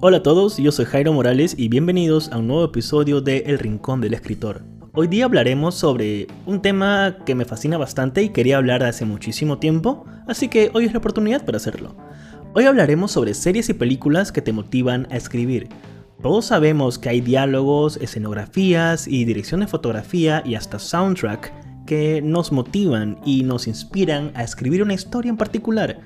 Hola a todos, yo soy Jairo Morales y bienvenidos a un nuevo episodio de El Rincón del Escritor. Hoy día hablaremos sobre un tema que me fascina bastante y quería hablar hace muchísimo tiempo, así que hoy es la oportunidad para hacerlo. Hoy hablaremos sobre series y películas que te motivan a escribir. Todos sabemos que hay diálogos, escenografías y dirección de fotografía y hasta soundtrack que nos motivan y nos inspiran a escribir una historia en particular.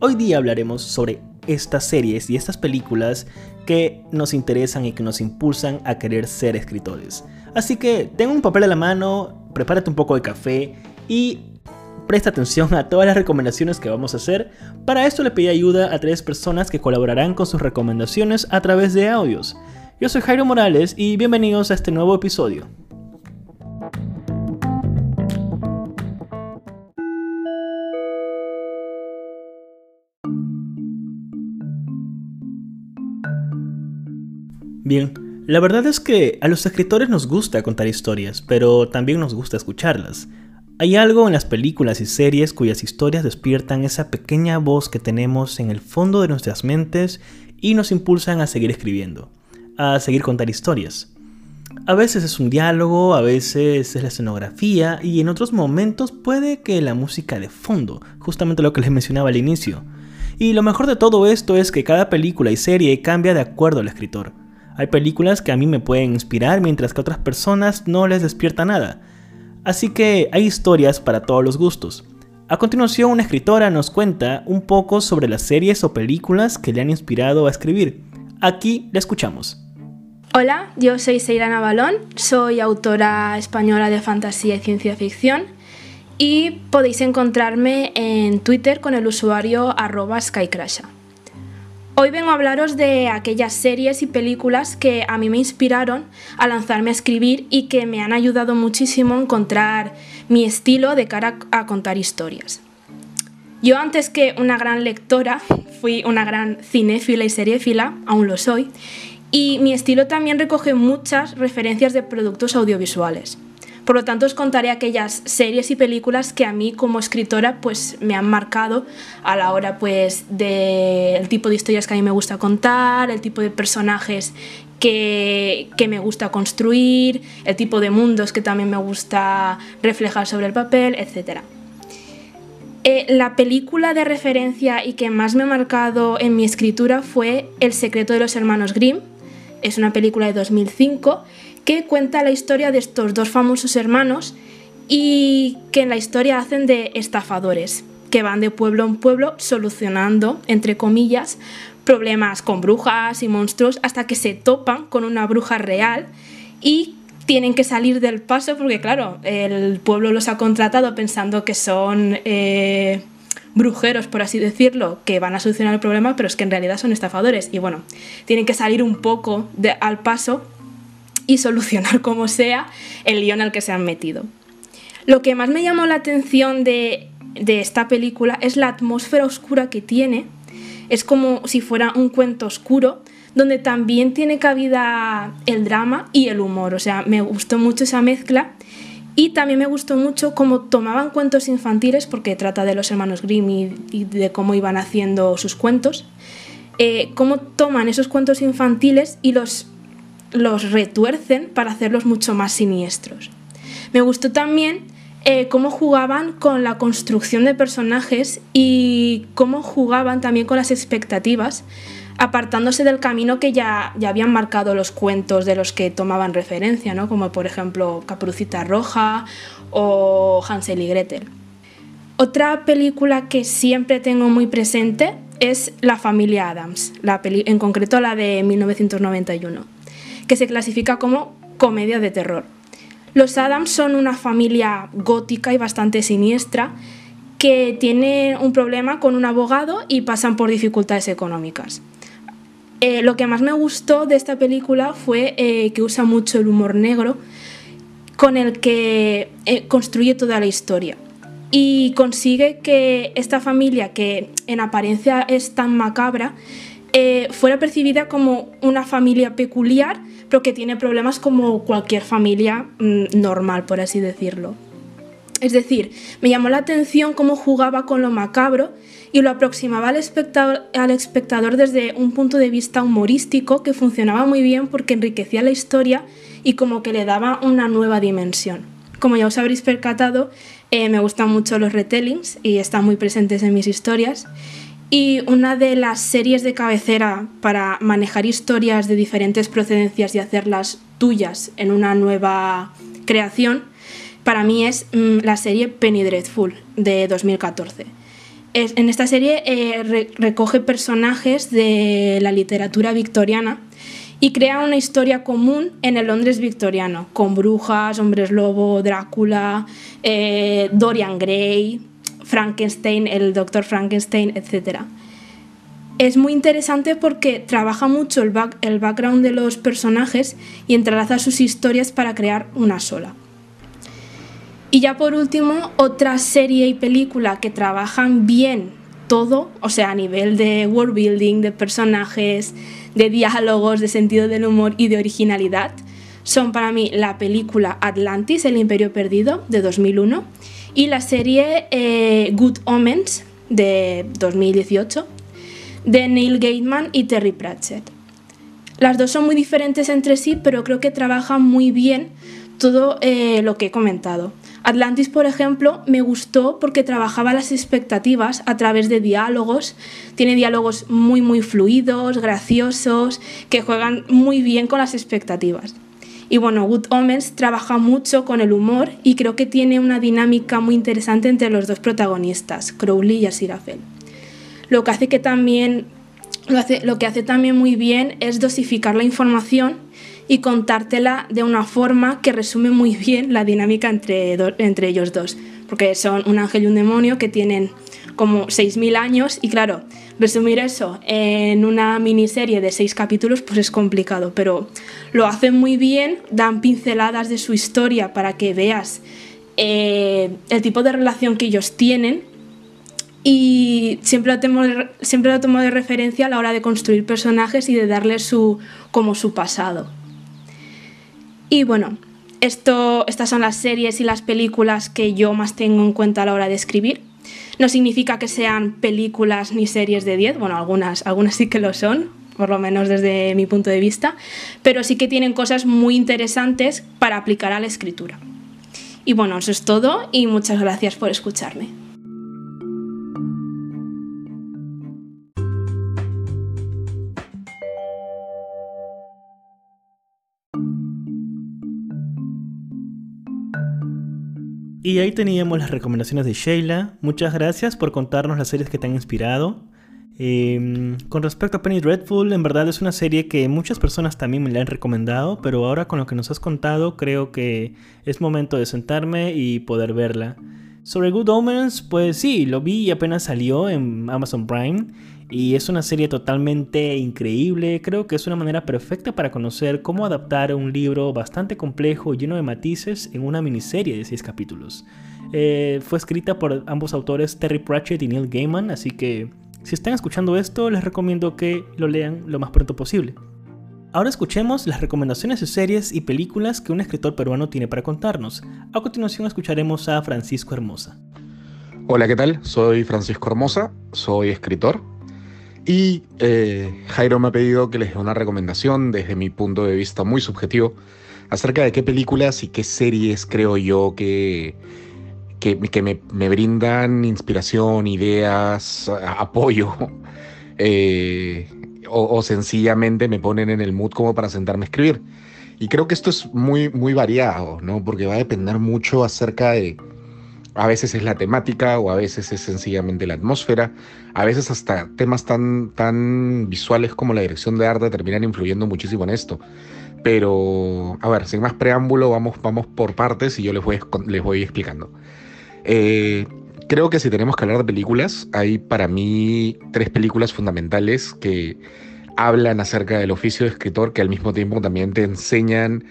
Hoy día hablaremos sobre estas series y estas películas que nos interesan y que nos impulsan a querer ser escritores. Así que ten un papel a la mano, prepárate un poco de café y presta atención a todas las recomendaciones que vamos a hacer. Para esto le pedí ayuda a tres personas que colaborarán con sus recomendaciones a través de audios. Yo soy Jairo Morales y bienvenidos a este nuevo episodio. Bien, la verdad es que a los escritores nos gusta contar historias, pero también nos gusta escucharlas. Hay algo en las películas y series cuyas historias despiertan esa pequeña voz que tenemos en el fondo de nuestras mentes y nos impulsan a seguir escribiendo, a seguir contar historias. A veces es un diálogo, a veces es la escenografía y en otros momentos puede que la música de fondo, justamente lo que les mencionaba al inicio. Y lo mejor de todo esto es que cada película y serie cambia de acuerdo al escritor. Hay películas que a mí me pueden inspirar mientras que a otras personas no les despierta nada. Así que hay historias para todos los gustos. A continuación, una escritora nos cuenta un poco sobre las series o películas que le han inspirado a escribir. Aquí la escuchamos. Hola, yo soy Seira Balón, soy autora española de fantasía y ciencia ficción y podéis encontrarme en Twitter con el usuario arroba skycrasha. Hoy vengo a hablaros de aquellas series y películas que a mí me inspiraron a lanzarme a escribir y que me han ayudado muchísimo a encontrar mi estilo de cara a contar historias. Yo antes que una gran lectora, fui una gran cinéfila y seriéfila, aún lo soy, y mi estilo también recoge muchas referencias de productos audiovisuales. Por lo tanto, os contaré aquellas series y películas que a mí como escritora pues me han marcado a la hora pues del tipo de historias que a mí me gusta contar, el tipo de personajes que, me gusta construir, el tipo de mundos que también me gusta reflejar sobre el papel, etc. Eh, la película de referencia y que más me ha marcado en mi escritura fue El secreto de los hermanos Grimm. Es una película de 2005 que cuenta la historia de estos dos famosos hermanos y que en la historia hacen de estafadores, que van de pueblo en pueblo solucionando, entre comillas, problemas con brujas y monstruos hasta que se topan con una bruja real y tienen que salir del paso porque claro, el pueblo los ha contratado pensando que son eh, brujeros, por así decirlo, que van a solucionar el problema, pero es que en realidad son estafadores. Y bueno, tienen que salir un poco al paso y solucionar como sea el lío en el que se han metido. Lo que más me llamó la atención de, esta película es la atmósfera oscura que tiene. Es como si fuera un cuento oscuro, donde también tiene cabida el drama y el humor. O sea, me gustó mucho esa mezcla. Y también me gustó mucho cómo tomaban cuentos infantiles, porque trata de los hermanos Grimm y, de cómo iban haciendo sus cuentos. Eh, cómo toman esos cuentos infantiles y los los retuercen para hacerlos mucho más siniestros. Me gustó también eh, cómo jugaban con la construcción de personajes y cómo jugaban también con las expectativas, apartándose del camino que ya, ya habían marcado los cuentos de los que tomaban referencia, ¿no? como por ejemplo Caprucita Roja o Hansel y Gretel. Otra película que siempre tengo muy presente es La familia Adams, la en concreto la de 1991 que se clasifica como comedia de terror. Los Adams son una familia gótica y bastante siniestra que tiene un problema con un abogado y pasan por dificultades económicas. Eh, lo que más me gustó de esta película fue eh, que usa mucho el humor negro con el que eh, construye toda la historia y consigue que esta familia, que en apariencia es tan macabra, eh, fuera percibida como una familia peculiar, pero que tiene problemas como cualquier familia mm, normal, por así decirlo. Es decir, me llamó la atención cómo jugaba con lo macabro y lo aproximaba al espectador, al espectador, desde un punto de vista humorístico que funcionaba muy bien porque enriquecía la historia y como que le daba una nueva dimensión. Como ya os habréis percatado, eh, me gustan mucho los retellings y están muy presentes en mis historias. Y una de las series de cabecera para manejar historias de diferentes procedencias y hacerlas tuyas en una nueva creación, para mí es mm, la serie Penny Dreadful de 2014. en esta serie eh, recoge personajes de la literatura victoriana y crea una historia común en el Londres victoriano, con brujas, hombres lobo, Drácula, eh, Dorian Gray, Frankenstein, el doctor Frankenstein, etc. Es muy interesante porque trabaja mucho el, el background de los personajes y entrelaza sus historias para crear una sola. Y ya por último, otra serie y película que trabajan bien todo, o sea, a nivel de world building, de personajes, de diálogos, de sentido del humor y de originalidad, son para mí la película Atlantis, El Imperio Perdido, de 2001, y la serie eh, Good Omens, de 2018, de Neil Gaiman y Terry Pratchett. Las dos son muy diferentes entre sí, pero creo que trabajan muy bien todo eh, lo que he comentado. Atlantis, por ejemplo, me gustó porque trabajaba las expectativas a través de diálogos. Tiene diálogos muy, muy fluidos, graciosos, que juegan muy bien con las expectativas. Y bueno, Good Omens trabaja mucho con el humor y creo que tiene una dinámica muy interesante entre los dos protagonistas, Crowley y Asirafel. Lo que hace que también lo, hace, lo que hace también muy bien es dosificar la información y contártela de una forma que resume muy bien la dinámica entre, entre ellos dos, porque son un ángel y un demonio que tienen como 6.000 años y claro, resumir eso en una miniserie de 6 capítulos pues es complicado, pero lo hacen muy bien, dan pinceladas de su historia para que veas eh, el tipo de relación que ellos tienen y siempre lo, tomo, siempre lo tomo de referencia a la hora de construir personajes y de darles su, como su pasado. Y bueno, esto, estas son las series y las películas que yo más tengo en cuenta a la hora de escribir. No significa que sean películas ni series de 10, bueno, algunas, algunas sí que lo son, por lo menos desde mi punto de vista, pero sí que tienen cosas muy interesantes para aplicar a la escritura. Y bueno, eso es todo y muchas gracias por escucharme. Y ahí teníamos las recomendaciones de Sheila. Muchas gracias por contarnos las series que te han inspirado. Em, con respecto a Penny Dreadful, en verdad es una serie que muchas personas también me la han recomendado, pero ahora con lo que nos has contado creo que es momento de sentarme y poder verla. Sobre Good Omens, pues sí, lo vi y apenas salió en Amazon Prime y es una serie totalmente increíble, creo que es una manera perfecta para conocer cómo adaptar un libro bastante complejo lleno de matices en una miniserie de 6 capítulos. Eh, fue escrita por ambos autores Terry Pratchett y Neil Gaiman, así que si están escuchando esto les recomiendo que lo lean lo más pronto posible. Ahora escuchemos las recomendaciones de series y películas que un escritor peruano tiene para contarnos. A continuación escucharemos a Francisco Hermosa. Hola, ¿qué tal? Soy Francisco Hermosa, soy escritor, y eh, Jairo me ha pedido que les dé una recomendación desde mi punto de vista muy subjetivo acerca de qué películas y qué series creo yo que, que, me, brindan inspiración, ideas, apoyo, eh, o, sencillamente me ponen en el mood como para sentarme a escribir. Y creo que esto es muy, muy variado, ¿no? Porque va a depender mucho acerca de a veces es la temática o a veces es sencillamente la atmósfera. A veces hasta temas tan, tan visuales como la dirección de arte terminan influyendo muchísimo en esto. Pero, a ver, sin más preámbulo, vamos, vamos por partes y yo les voy, les voy explicando. Eh, creo que si tenemos que hablar de películas, hay para mí tres películas fundamentales que hablan acerca del oficio de escritor que al mismo tiempo también te enseñan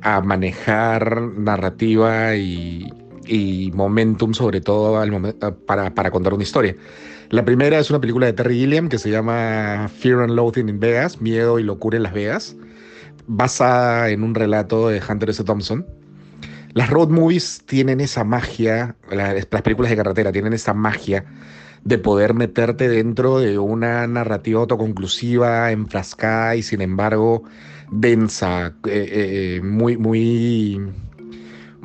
a manejar narrativa y, y momentum sobre todo para, para, contar una historia. La primera es una película de Terry Gilliam que se llama Fear and Loathing in Vegas, Miedo y Locura en Las Vegas, basada en un relato de Hunter S. Thompson. Las road movies tienen esa magia, las, películas de carretera tienen esa magia de poder meterte dentro de una narrativa autoconclusiva, enfrascada y sin embargo densa, eh, eh, muy, muy,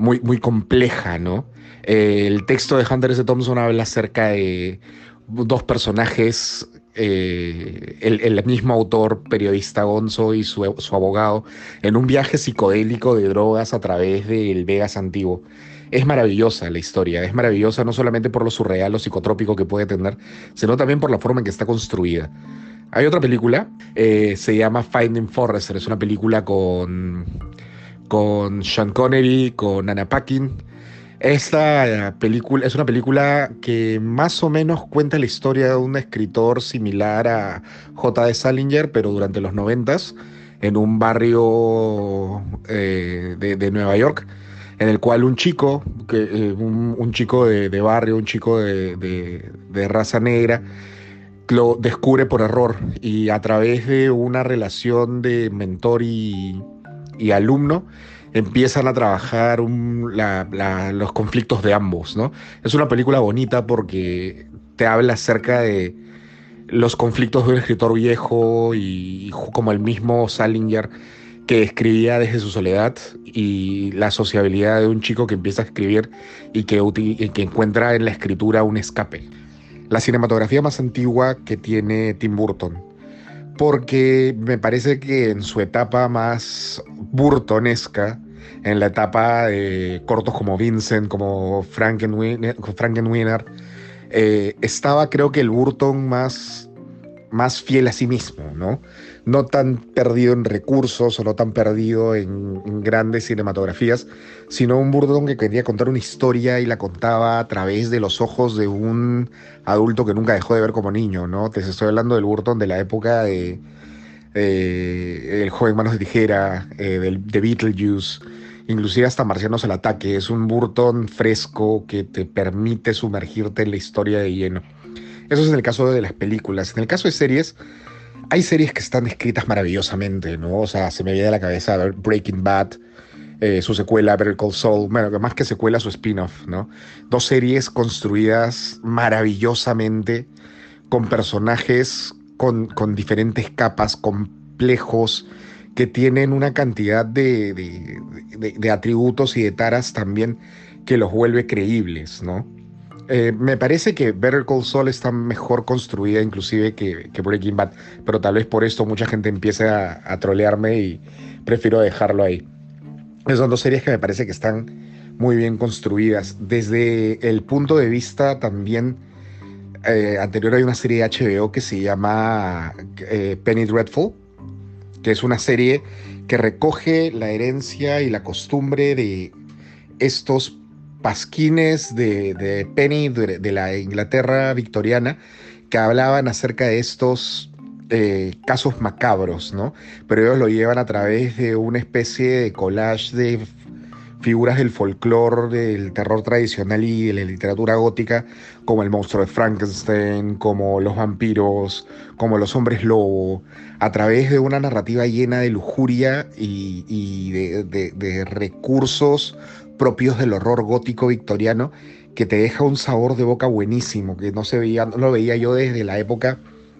muy, muy compleja, ¿no? el texto de Hunter S. Thompson habla acerca de dos personajes eh, el, mismo autor, periodista Gonzo y su, abogado, en un viaje psicodélico de drogas a través del Vegas antiguo. Es maravillosa la historia, es maravillosa no solamente por lo surreal o psicotrópico que puede tener, sino también por la forma en que está construida. Hay otra película, eh, se llama Finding Forrester, es una película con, con Sean Connery, con Anna Paquin, esta película es una película que más o menos cuenta la historia de un escritor similar a J.D. Salinger, pero durante los noventas, en un barrio eh, de, Nueva York, en el cual un chico, eh, un, chico de, barrio, un chico de, raza negra, lo descubre por error y a través de una relación de mentor y, y alumno, empiezan a trabajar los conflictos de ambos, ¿no? Es una película bonita porque te habla acerca de los conflictos de un escritor viejo y, como el mismo Salinger que escribía desde su soledad y la sociabilidad de un chico que empieza a escribir y que, que encuentra en la escritura un escape. La cinematografía más antigua que tiene Tim Burton, porque me parece que en su etapa más burtonesca, en la etapa de cortos como Vincent, como Frankenweiner, eh, estaba creo que el Burton más, más fiel a sí mismo, ¿no? No tan perdido en recursos o no tan perdido en, grandes cinematografías, sino un Burton que quería contar una historia y la contaba a través de los ojos de un adulto que nunca dejó de ver como niño, ¿no? Te estoy hablando del Burton de la época de El joven manos de tijera, eh, de Beetlejuice, inclusive hasta Marcianos al ataque. Es un Burton fresco que te permite sumergirte en la historia de lleno. Eso es en el caso de las películas. En el caso de series, hay series que están escritas maravillosamente, ¿no? O sea, se me viene a la cabeza Breaking Bad, eh, su secuela Better Call Saul, bueno, más que secuela, su spin-off, ¿no? Dos series construidas maravillosamente, con personajes con, diferentes capas, complejos, que tienen una cantidad de, de, atributos y de taras también que los vuelve creíbles, ¿no? Eh, me parece que Better Call Saul está mejor construida inclusive que, Breaking Bad, pero tal vez por esto mucha gente empieza a, a trolearme y prefiero dejarlo ahí. Son dos series que me parece que están muy bien construidas. Desde el punto de vista también eh, anterior hay una serie de HBO que se llama eh, Penny Dreadful, que es una serie que recoge la herencia y la costumbre de estos pasquines de, Penny de, la Inglaterra victoriana que hablaban acerca de estos eh, casos macabros, ¿no? Pero ellos lo llevan a través de una especie de collage de figuras del folclore, del terror tradicional y de la literatura gótica, como el monstruo de Frankenstein, como los vampiros, como los hombres lobo, a través de una narrativa llena de lujuria y, de, recursos propios del horror gótico victoriano, que te deja un sabor de boca buenísimo, que no se veía, no lo veía yo desde la época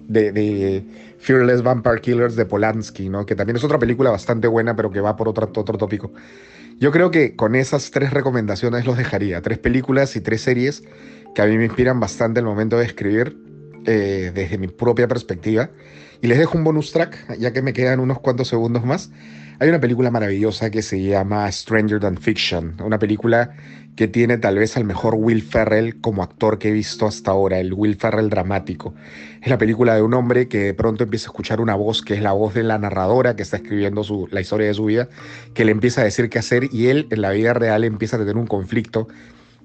de, Fearless Vampire Killers de Polanski, ¿no? que también es otra película bastante buena, pero que va por otro, otro tópico. Yo creo que con esas tres recomendaciones los dejaría, tres películas y tres series que a mí me inspiran bastante el momento de escribir eh, desde mi propia perspectiva. Y les dejo un bonus track, ya que me quedan unos cuantos segundos más. Hay una película maravillosa que se llama Stranger Than Fiction, una película que tiene tal vez al mejor Will Ferrell como actor que he visto hasta ahora, el Will Ferrell dramático. Es la película de un hombre que de pronto empieza a escuchar una voz que es la voz de la narradora que está escribiendo la historia de su vida, que le empieza a decir qué hacer y él en la vida real empieza a tener un conflicto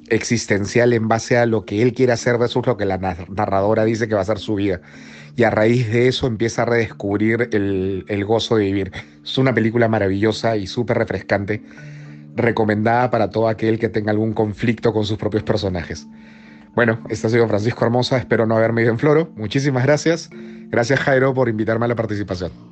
existencial en base a lo que él quiere hacer versus lo que la narradora dice que va a ser su vida. Y a raíz de eso empieza a redescubrir el, gozo de vivir. Es una película maravillosa y súper refrescante recomendada para todo aquel que tenga algún conflicto con sus propios personajes. Bueno, este ha sido Francisco Hermosa, espero no haberme ido en floro. Muchísimas gracias. Gracias Jairo por invitarme a la participación.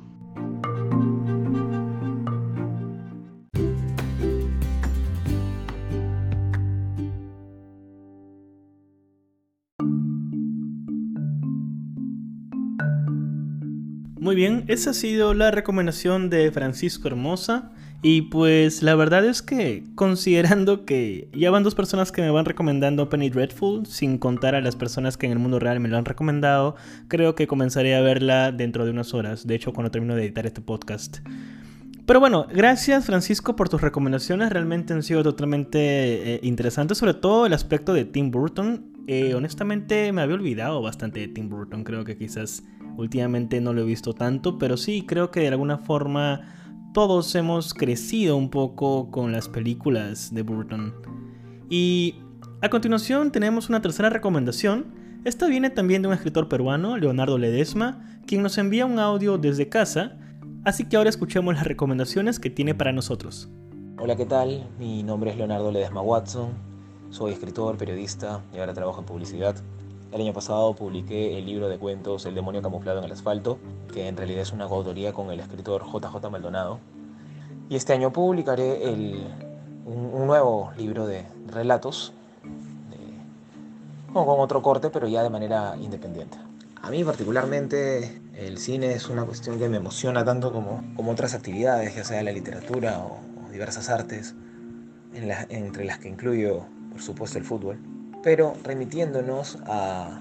Muy bien, esa ha sido la recomendación de Francisco Hermosa. Y pues la verdad es que considerando que ya van dos personas que me van recomendando Penny Dreadful, sin contar a las personas que en el mundo real me lo han recomendado, creo que comenzaré a verla dentro de unas horas, de hecho cuando termino de editar este podcast. Pero bueno, gracias Francisco por tus recomendaciones, realmente han sido totalmente eh, interesantes, sobre todo el aspecto de Tim Burton. Eh, honestamente me había olvidado bastante de Tim Burton, creo que quizás Últimamente no lo he visto tanto, pero sí creo que de alguna forma todos hemos crecido un poco con las películas de Burton. Y a continuación tenemos una tercera recomendación. Esta viene también de un escritor peruano, Leonardo Ledesma, quien nos envía un audio desde casa, así que ahora escuchemos las recomendaciones que tiene para nosotros. Hola, ¿qué tal? Mi nombre es Leonardo Ledesma Watson, soy escritor, periodista y ahora trabajo en publicidad. El año pasado publiqué el libro de cuentos El demonio camuflado en el asfalto, que en realidad es una coautoría con el escritor JJ Maldonado. Y este año publicaré un, nuevo libro de relatos, con otro corte, pero ya de manera independiente. A mí particularmente el cine es una cuestión que me emociona tanto como, otras actividades, ya sea la literatura o, diversas artes, entre las que incluyo, por supuesto, el fútbol pero remitiéndonos a,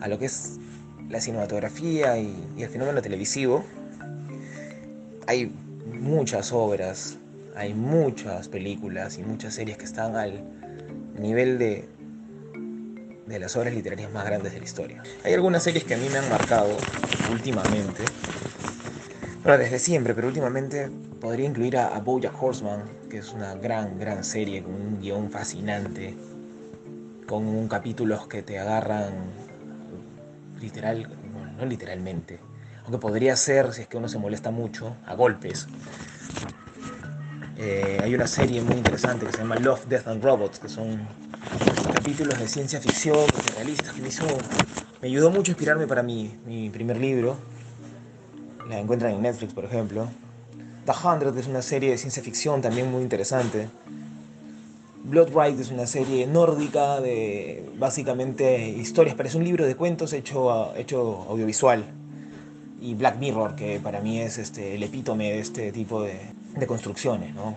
a lo que es la cinematografía y, el fenómeno televisivo, hay muchas obras, hay muchas películas y muchas series que están al nivel de, de las obras literarias más grandes de la historia. Hay algunas series que a mí me han marcado últimamente, bueno, desde siempre, pero últimamente podría incluir a, a Bojack Horseman, que es una gran, gran serie con un guion fascinante, con capítulos que te agarran literal, no literalmente, aunque podría ser, si es que uno se molesta mucho, a golpes. Eh, hay una serie muy interesante que se llama Love, Death and Robots, que son capítulos de ciencia ficción realistas que me hizo, me ayudó mucho a inspirarme para mi, mi primer libro. La encuentran en Netflix, por ejemplo. The Hundred es una serie de ciencia ficción también muy interesante. Blood Ride es una serie nórdica de básicamente historias, parece un libro de cuentos hecho, audiovisual. Y Black Mirror, que para mí es este, el epítome de este tipo de, construcciones. ¿no?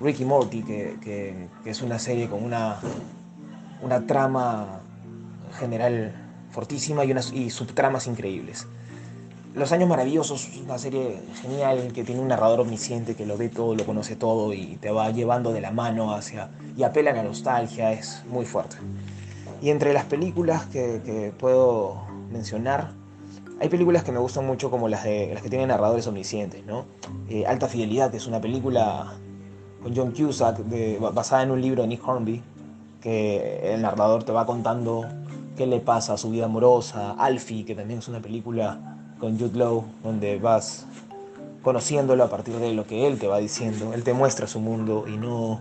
Ricky Morty, que, que, es una serie con una, una trama general fortísima y, unas, y subtramas increíbles. Los Años Maravillosos es una serie genial que tiene un narrador omnisciente que lo ve todo, lo conoce todo y te va llevando de la mano hacia. y apela a la nostalgia, es muy fuerte. Y entre las películas que, puedo mencionar, hay películas que me gustan mucho como las, de, las que tienen narradores omniscientes, ¿no? Eh, Alta Fidelidad, que es una película con John Cusack basada en un libro de Nick Hornby, que el narrador te va contando qué le pasa a su vida amorosa. Alfie, que también es una película con Jude Law, donde vas conociéndolo a partir de lo que él te va diciendo. Él te muestra su mundo y no,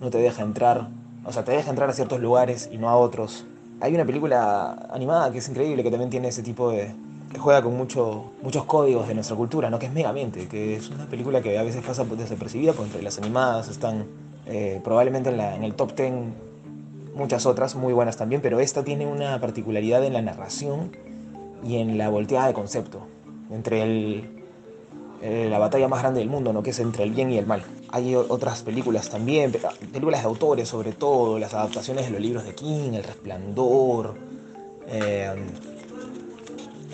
no te deja entrar. O sea, te deja entrar a ciertos lugares y no a otros. Hay una película animada que es increíble, que también tiene ese tipo de... que juega con mucho, muchos códigos de nuestra cultura, ¿no? Que es Megamente, que es una película que a veces pasa desapercibida, porque entre las animadas están eh, probablemente en, el top 10 muchas otras muy buenas también, pero esta tiene una particularidad en la narración y en la volteada de concepto, entre el, eh, la batalla más grande del mundo, ¿no? que es entre el bien y el mal. Hay otras películas también, películas de autores sobre todo, las adaptaciones de los libros de King, El Resplandor, eh,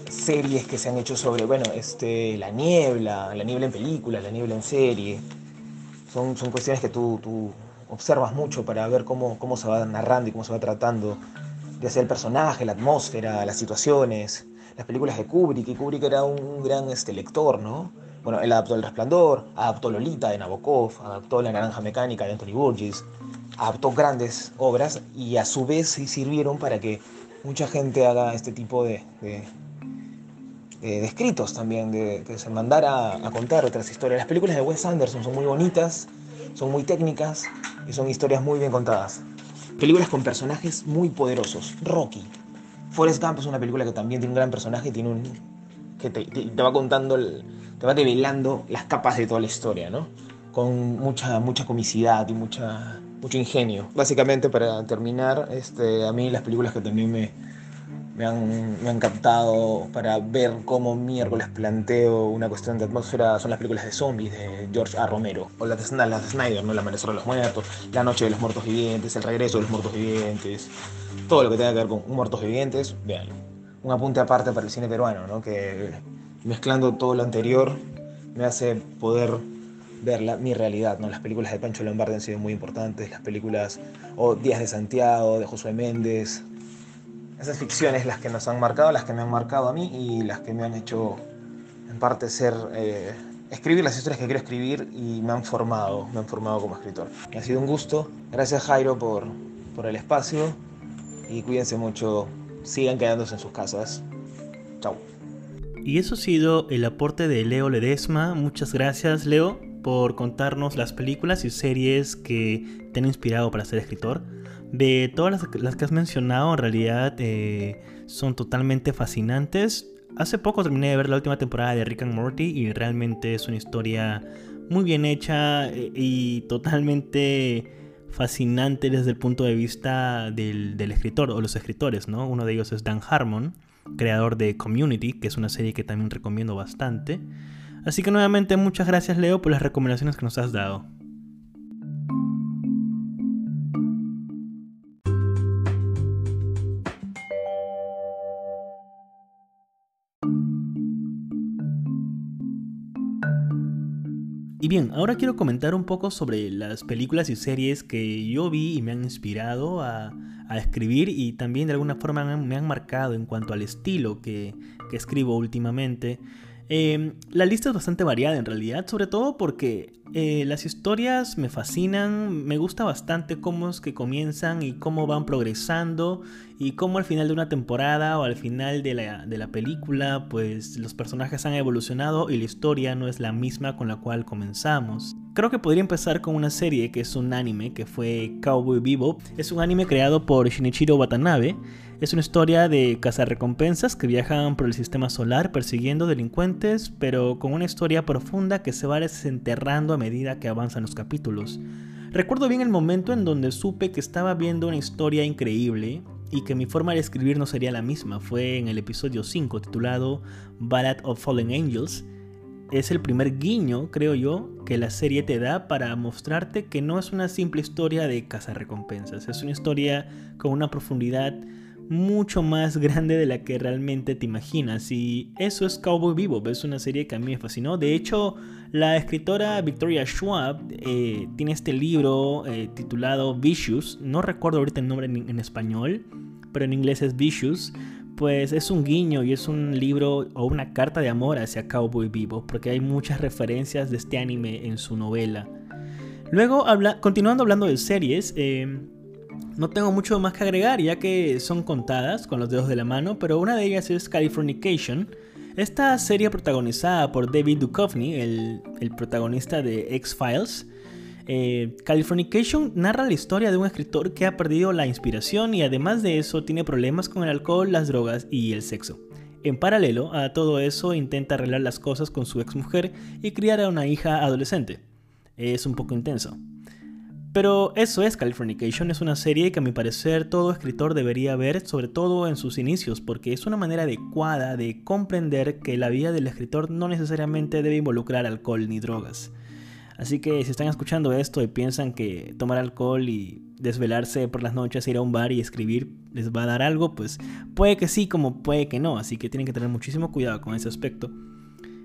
series que se han hecho sobre, bueno, este, la niebla, la niebla en película, la niebla en serie. Son, son cuestiones que tú, tú observas mucho para ver cómo, cómo se va narrando y cómo se va tratando, ya sea el personaje, la atmósfera, las situaciones las películas de Kubrick, y Kubrick era un gran este, lector, ¿no? Bueno, él adaptó El Resplandor, adaptó Lolita de Nabokov, adaptó La Naranja Mecánica de Anthony Burgess, adaptó grandes obras y a su vez sirvieron para que mucha gente haga este tipo de, de, escritos también, de que se mandara a contar otras historias. Las películas de Wes Anderson son muy bonitas, son muy técnicas y son historias muy bien contadas. Películas con personajes muy poderosos. Rocky. Forrest Gump es una película que también tiene un gran personaje y tiene un que te, va contando, el, te va develando las capas de toda la historia, ¿no? Con mucha, mucha comicidad y mucha, mucho ingenio. Básicamente, para terminar, este, a mí las películas que también me, me han, me han captado para ver cómo miércoles planteo una cuestión de atmósfera son las películas de zombies de George A. Romero, o las de, las de Snyder, ¿no? El amanecer de los muertos, La noche de los muertos vivientes, El regreso de los muertos vivientes, todo lo que tenga que ver con muertos vivientes, véanlo. Un apunte aparte para el cine peruano, ¿no? Que mezclando todo lo anterior me hace poder ver la, mi realidad, ¿no? Las películas de Pancho Lombardi han sido muy importantes, las películas o Días de Santiago, de Josué Méndez, esas ficciones las que nos han marcado, las que me han marcado a mí y las que me han hecho en parte ser, eh, escribir las historias que quiero escribir y me han formado, me han formado como escritor. Ha sido un gusto, gracias Jairo por, por el espacio y cuídense mucho, sigan quedándose en sus casas. Chao. Y eso ha sido el aporte de Leo Ledesma. Muchas gracias, Leo, por contarnos las películas y series que te han inspirado para ser escritor. De todas las, que has mencionado, en realidad eh, son totalmente fascinantes. Hace poco terminé de ver la última temporada de Rick and Morty y realmente es una historia muy bien hecha eh, y totalmente fascinante desde el punto de vista del, del, escritor o los escritores, ¿no? Uno de ellos es Dan Harmon, creador de Community, que es una serie que también recomiendo bastante. Así que nuevamente muchas gracias Leo por las recomendaciones que nos has dado. Bien, ahora quiero comentar un poco sobre las películas y series que yo vi y me han inspirado a, escribir y también de alguna forma me han, marcado en cuanto al estilo que, que escribo últimamente. Em, la lista es bastante variada en realidad, sobre todo porque eh, las historias me fascinan, me gusta bastante cómo es que comienzan y cómo van progresando y cómo al final de una temporada o al final de la, de la película pues los personajes han evolucionado y la historia no es la misma con la cual comenzamos. Creo que podría empezar con una serie que es un anime que fue Cowboy Vivo, es un anime creado por Shinichiro Watanabe es una historia de cazarrecompensas que viajan por el sistema solar persiguiendo delincuentes, pero con una historia profunda que se va desenterrando a medida que avanzan los capítulos. Recuerdo bien el momento en donde supe que estaba viendo una historia increíble y que mi forma de escribir no sería la misma. Fue en el episodio 5 titulado Ballad of Fallen Angels. Es el primer guiño, creo yo, que la serie te da para mostrarte que no es una simple historia de cazarrecompensas, es una historia con una profundidad mucho más grande de la que realmente te imaginas. Y eso es Cowboy Vivo, es una serie que a mí me fascinó. De hecho, la escritora Victoria Schwab eh, tiene este libro eh, titulado Vicious. No recuerdo ahorita el nombre en, español, pero en inglés es Vicious. Pues es un guiño y es un libro o una carta de amor hacia Cowboy Vivo, porque hay muchas referencias de este anime en su novela. Luego, habla, continuando hablando de series, eh, no tengo mucho más que agregar ya que son contadas con los dedos de la mano, pero una de ellas es Californication. Esta serie protagonizada por David Duchovny, el, protagonista de X-Files, eh, Californication narra la historia de un escritor que ha perdido la inspiración y además de eso tiene problemas con el alcohol, las drogas y el sexo. En paralelo a todo eso intenta arreglar las cosas con su exmujer y criar a una hija adolescente. Es un poco intenso. Pero eso es Californication, es una serie que a mi parecer todo escritor debería ver, sobre todo en sus inicios, porque es una manera adecuada de comprender que la vida del escritor no necesariamente debe involucrar alcohol ni drogas. Así que si están escuchando esto y piensan que tomar alcohol y desvelarse por las noches, ir a un bar y escribir les va a dar algo, pues puede que sí como puede que no, así que tienen que tener muchísimo cuidado con ese aspecto.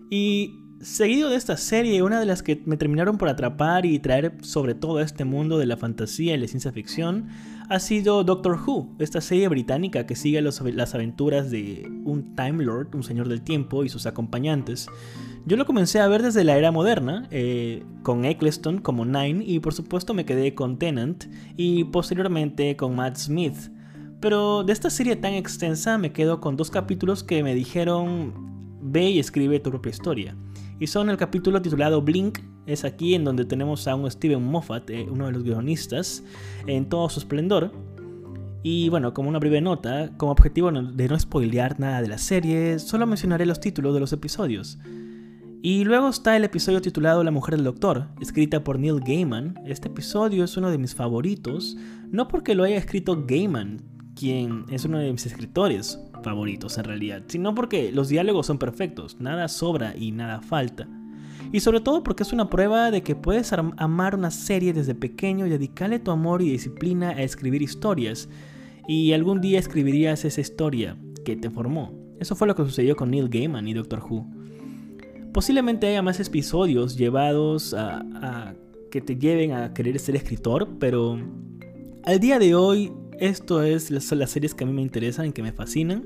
Y Seguido de esta serie, una de las que me terminaron por atrapar y traer sobre todo a este mundo de la fantasía y la ciencia ficción ha sido Doctor Who, esta serie británica que sigue las aventuras de un Time Lord, un señor del tiempo y sus acompañantes. Yo lo comencé a ver desde la era moderna, eh, con Eccleston como Nine y por supuesto me quedé con Tennant y posteriormente con Matt Smith. Pero de esta serie tan extensa me quedo con dos capítulos que me dijeron ve y escribe tu propia historia y son el capítulo titulado Blink Es aquí en donde tenemos a un Steven Moffat, eh, uno de los guionistas, en todo su esplendor. Y bueno, como una breve nota, como objetivo de no spoilear nada de la serie, solo mencionaré los títulos de los episodios. Y luego está el episodio titulado La mujer del doctor, escrita por Neil Gaiman. Este episodio es uno de mis favoritos, no porque lo haya escrito Gaiman, quien es uno de mis escritores favoritos en realidad, sino porque los diálogos son perfectos, nada sobra y nada falta. Y sobre todo porque es una prueba de que puedes amar una serie desde pequeño y dedicarle tu amor y disciplina a escribir historias, y algún día escribirías esa historia que te formó. Eso fue lo que sucedió con Neil Gaiman y Doctor Who. Posiblemente haya más episodios llevados a, que te lleven a querer ser escritor, pero al día de hoy esto es, son las series que a mí me interesan y que me fascinan.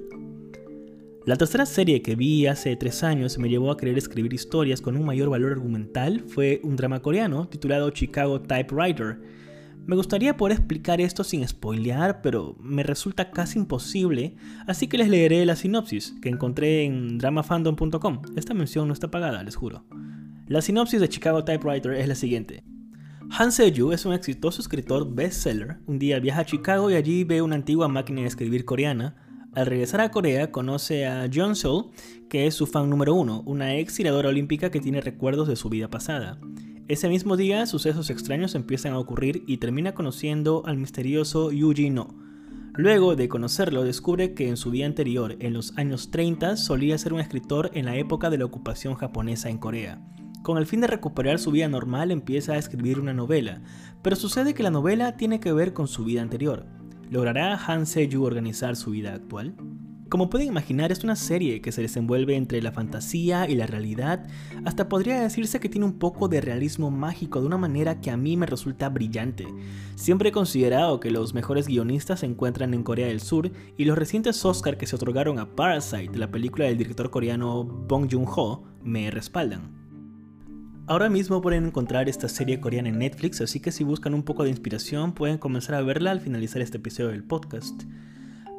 La tercera serie que vi hace tres años me llevó a querer escribir historias con un mayor valor argumental fue un drama coreano titulado Chicago Typewriter me gustaría poder explicar esto sin spoilear, pero me resulta casi imposible, así que les leeré la sinopsis que encontré en dramafandom.com. Esta mención no está pagada, les juro. La sinopsis de Chicago Typewriter es la siguiente. Han Se-yu es un exitoso escritor bestseller. Un día viaja a Chicago y allí ve una antigua máquina de escribir coreana. Al regresar a Corea conoce a John Sol, que es su fan número uno, una ex tiradora olímpica que tiene recuerdos de su vida pasada. Ese mismo día, sucesos extraños empiezan a ocurrir y termina conociendo al misterioso Yuji No. Luego de conocerlo, descubre que en su vida anterior, en los años 30, solía ser un escritor en la época de la ocupación japonesa en Corea. Con el fin de recuperar su vida normal, empieza a escribir una novela, pero sucede que la novela tiene que ver con su vida anterior. ¿Logrará Han Se-yu organizar su vida actual? Como pueden imaginar, es una serie que se desenvuelve entre la fantasía y la realidad, hasta podría decirse que tiene un poco de realismo mágico de una manera que a mí me resulta brillante. Siempre he considerado que los mejores guionistas se encuentran en Corea del Sur y los recientes Oscar que se otorgaron a Parasite, la película del director coreano Bong Joon-ho, me respaldan. Ahora mismo pueden encontrar esta serie coreana en Netflix, así que si buscan un poco de inspiración pueden comenzar a verla al finalizar este episodio del podcast.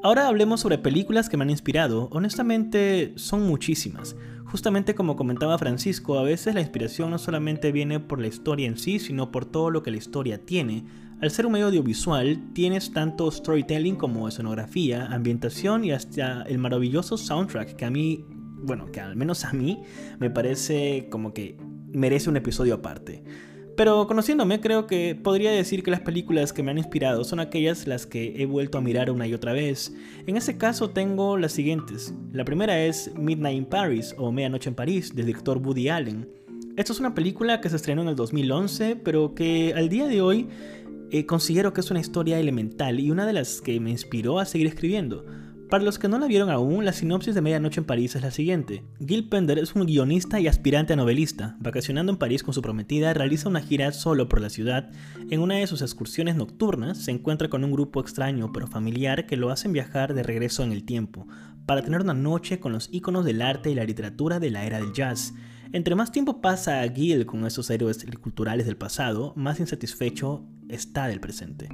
Ahora hablemos sobre películas que me han inspirado. Honestamente, son muchísimas. Justamente como comentaba Francisco, a veces la inspiración no solamente viene por la historia en sí, sino por todo lo que la historia tiene. Al ser un medio audiovisual, tienes tanto storytelling como escenografía, ambientación y hasta el maravilloso soundtrack que a mí, bueno, que al menos a mí, me parece como que merece un episodio aparte. Pero conociéndome, creo que podría decir que las películas que me han inspirado son aquellas las que he vuelto a mirar una y otra vez. En ese caso tengo las siguientes. La primera es Midnight in Paris o Medianoche en París, del director Woody Allen. Esta es una película que se estrenó en el 2011, pero que al día de hoy eh, considero que es una historia elemental y una de las que me inspiró a seguir escribiendo. Para los que no la vieron aún, la sinopsis de Medianoche en París es la siguiente. Gil Pender es un guionista y aspirante a novelista. Vacacionando en París con su prometida, realiza una gira solo por la ciudad. En una de sus excursiones nocturnas, se encuentra con un grupo extraño pero familiar que lo hacen viajar de regreso en el tiempo, para tener una noche con los íconos del arte y la literatura de la era del jazz. Entre más tiempo pasa Gil con esos héroes culturales del pasado, más insatisfecho está del presente.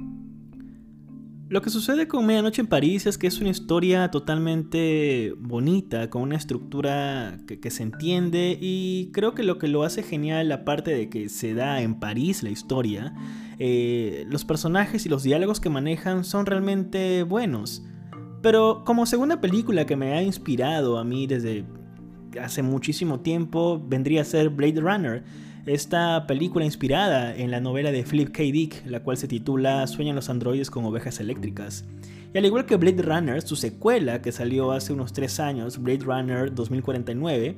Lo que sucede con Medianoche en París es que es una historia totalmente bonita, con una estructura que, se entiende y creo que lo que lo hace genial, aparte de que se da en París la historia, eh, los personajes y los diálogos que manejan son realmente buenos. Pero como segunda película que me ha inspirado a mí desde hace muchísimo tiempo vendría a ser Blade Runner esta película inspirada en la novela de Philip K. Dick, la cual se titula Sueñan los androides con ovejas eléctricas. Y al igual que Blade Runner, su secuela que salió hace unos 3 años, Blade Runner 2049,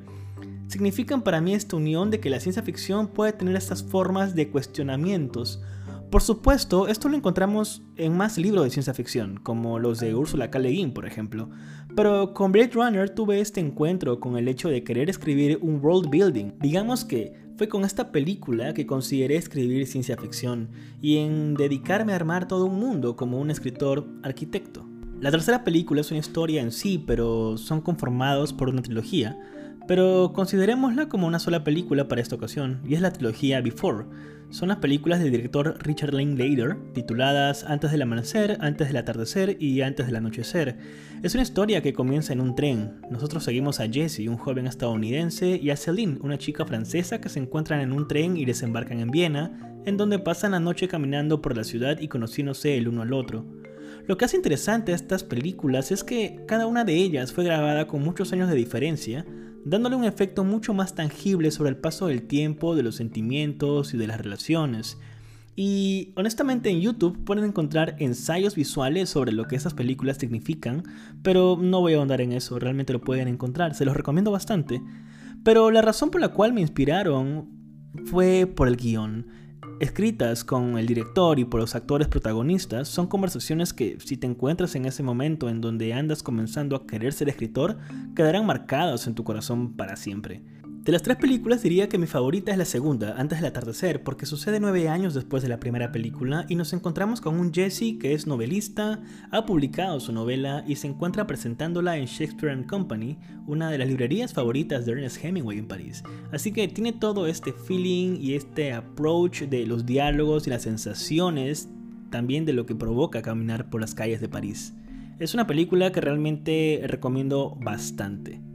significan para mí esta unión de que la ciencia ficción puede tener estas formas de cuestionamientos. Por supuesto, esto lo encontramos en más libros de ciencia ficción, como los de Ursula K. Le Guin, por ejemplo. Pero con Blade Runner tuve este encuentro con el hecho de querer escribir un world building. Digamos que fue con esta película que consideré escribir ciencia ficción y en dedicarme a armar todo un mundo como un escritor arquitecto. La tercera película es una historia en sí, pero son conformados por una trilogía. Pero considerémosla como una sola película para esta ocasión, y es la trilogía Before. Son las películas del director Richard Linklater, tituladas Antes del amanecer, Antes del atardecer y Antes del anochecer. Es una historia que comienza en un tren. Nosotros seguimos a Jesse, un joven estadounidense, y a Celine, una chica francesa que se encuentran en un tren y desembarcan en Viena, en donde pasan la noche caminando por la ciudad y conociéndose el uno al otro. Lo que hace interesante a estas películas es que cada una de ellas fue grabada con muchos años de diferencia, dándole un efecto mucho más tangible sobre el paso del tiempo, de los sentimientos y de las relaciones. Y honestamente en YouTube pueden encontrar ensayos visuales sobre lo que esas películas significan, pero no voy a ahondar en eso, realmente lo pueden encontrar, se los recomiendo bastante. Pero la razón por la cual me inspiraron fue por el guion escritas con el director y por los actores protagonistas, son conversaciones que si te encuentras en ese momento en donde andas comenzando a querer ser escritor, quedarán marcadas en tu corazón para siempre. De las tres películas diría que mi favorita es la segunda, Antes del atardecer, porque sucede nueve años después de la primera película y nos encontramos con un Jesse que es novelista, ha publicado su novela y se encuentra presentándola en Shakespeare ⁇ Company, una de las librerías favoritas de Ernest Hemingway en París. Así que tiene todo este feeling y este approach de los diálogos y las sensaciones, también de lo que provoca caminar por las calles de París. Es una película que realmente recomiendo bastante.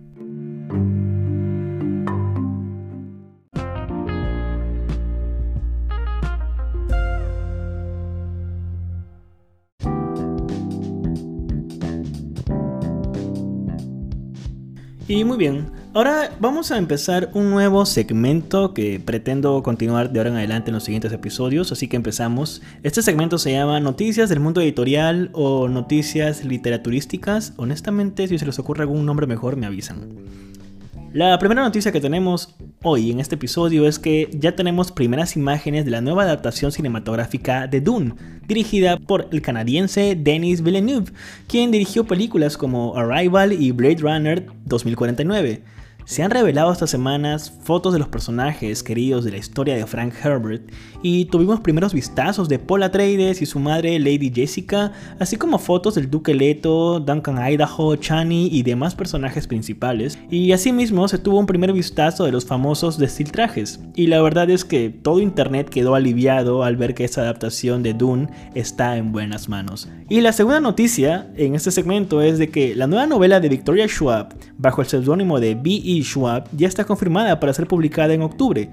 Y muy bien, ahora vamos a empezar un nuevo segmento que pretendo continuar de ahora en adelante en los siguientes episodios, así que empezamos. Este segmento se llama Noticias del mundo editorial o Noticias literaturísticas. Honestamente, si se les ocurre algún nombre mejor, me avisan. La primera noticia que tenemos hoy en este episodio es que ya tenemos primeras imágenes de la nueva adaptación cinematográfica de Dune, dirigida por el canadiense Denis Villeneuve, quien dirigió películas como Arrival y Blade Runner 2049. Se han revelado estas semanas fotos de los personajes queridos de la historia de Frank Herbert y tuvimos primeros vistazos de Paul Atreides y su madre Lady Jessica, así como fotos del Duque Leto, Duncan Idaho, Chani y demás personajes principales. Y asimismo se tuvo un primer vistazo de los famosos destiltrajes. Y la verdad es que todo internet quedó aliviado al ver que esa adaptación de Dune está en buenas manos. Y la segunda noticia en este segmento es de que la nueva novela de Victoria Schwab, bajo el seudónimo de B.E. Schwab ya está confirmada para ser publicada en octubre.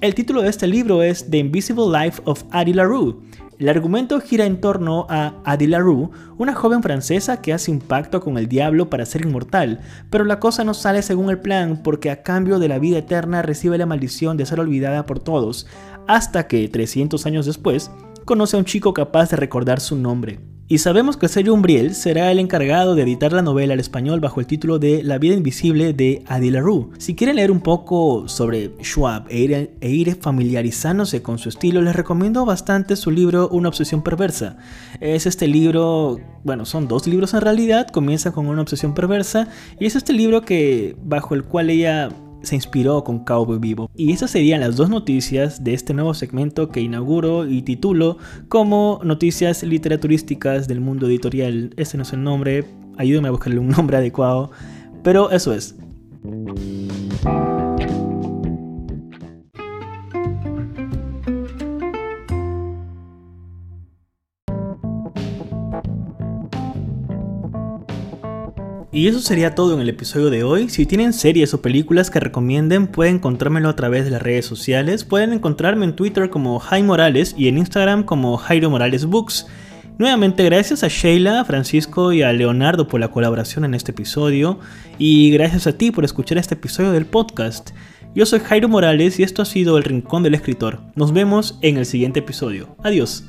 El título de este libro es The Invisible Life of Addie LaRue. El argumento gira en torno a Addie LaRue, una joven francesa que hace un pacto con el diablo para ser inmortal, pero la cosa no sale según el plan porque a cambio de la vida eterna recibe la maldición de ser olvidada por todos, hasta que, 300 años después, conoce a un chico capaz de recordar su nombre. Y sabemos que Sergio Umbriel será el encargado de editar la novela al español bajo el título de La vida invisible de Adi LaRue. Si quieren leer un poco sobre Schwab e ir, e ir, familiarizándose con su estilo, les recomiendo bastante su libro Una obsesión perversa. Es este libro, bueno, son dos libros en realidad, comienza con Una obsesión perversa y es este libro que bajo el cual ella se inspiró con Cowboy Vivo. Y esas serían las dos noticias de este nuevo segmento que inauguro y titulo como Noticias Literaturísticas del Mundo Editorial. Ese no es el nombre, ayúdame a buscarle un nombre adecuado, pero eso es. Y eso sería todo en el episodio de hoy. Si tienen series o películas que recomienden, pueden encontrármelo a través de las redes sociales. Pueden encontrarme en Twitter como Jaime Morales y en Instagram como Jairo Morales Books. Nuevamente gracias a Sheila, Francisco y a Leonardo por la colaboración en este episodio y gracias a ti por escuchar este episodio del podcast. Yo soy Jairo Morales y esto ha sido El Rincón del Escritor. Nos vemos en el siguiente episodio. Adiós.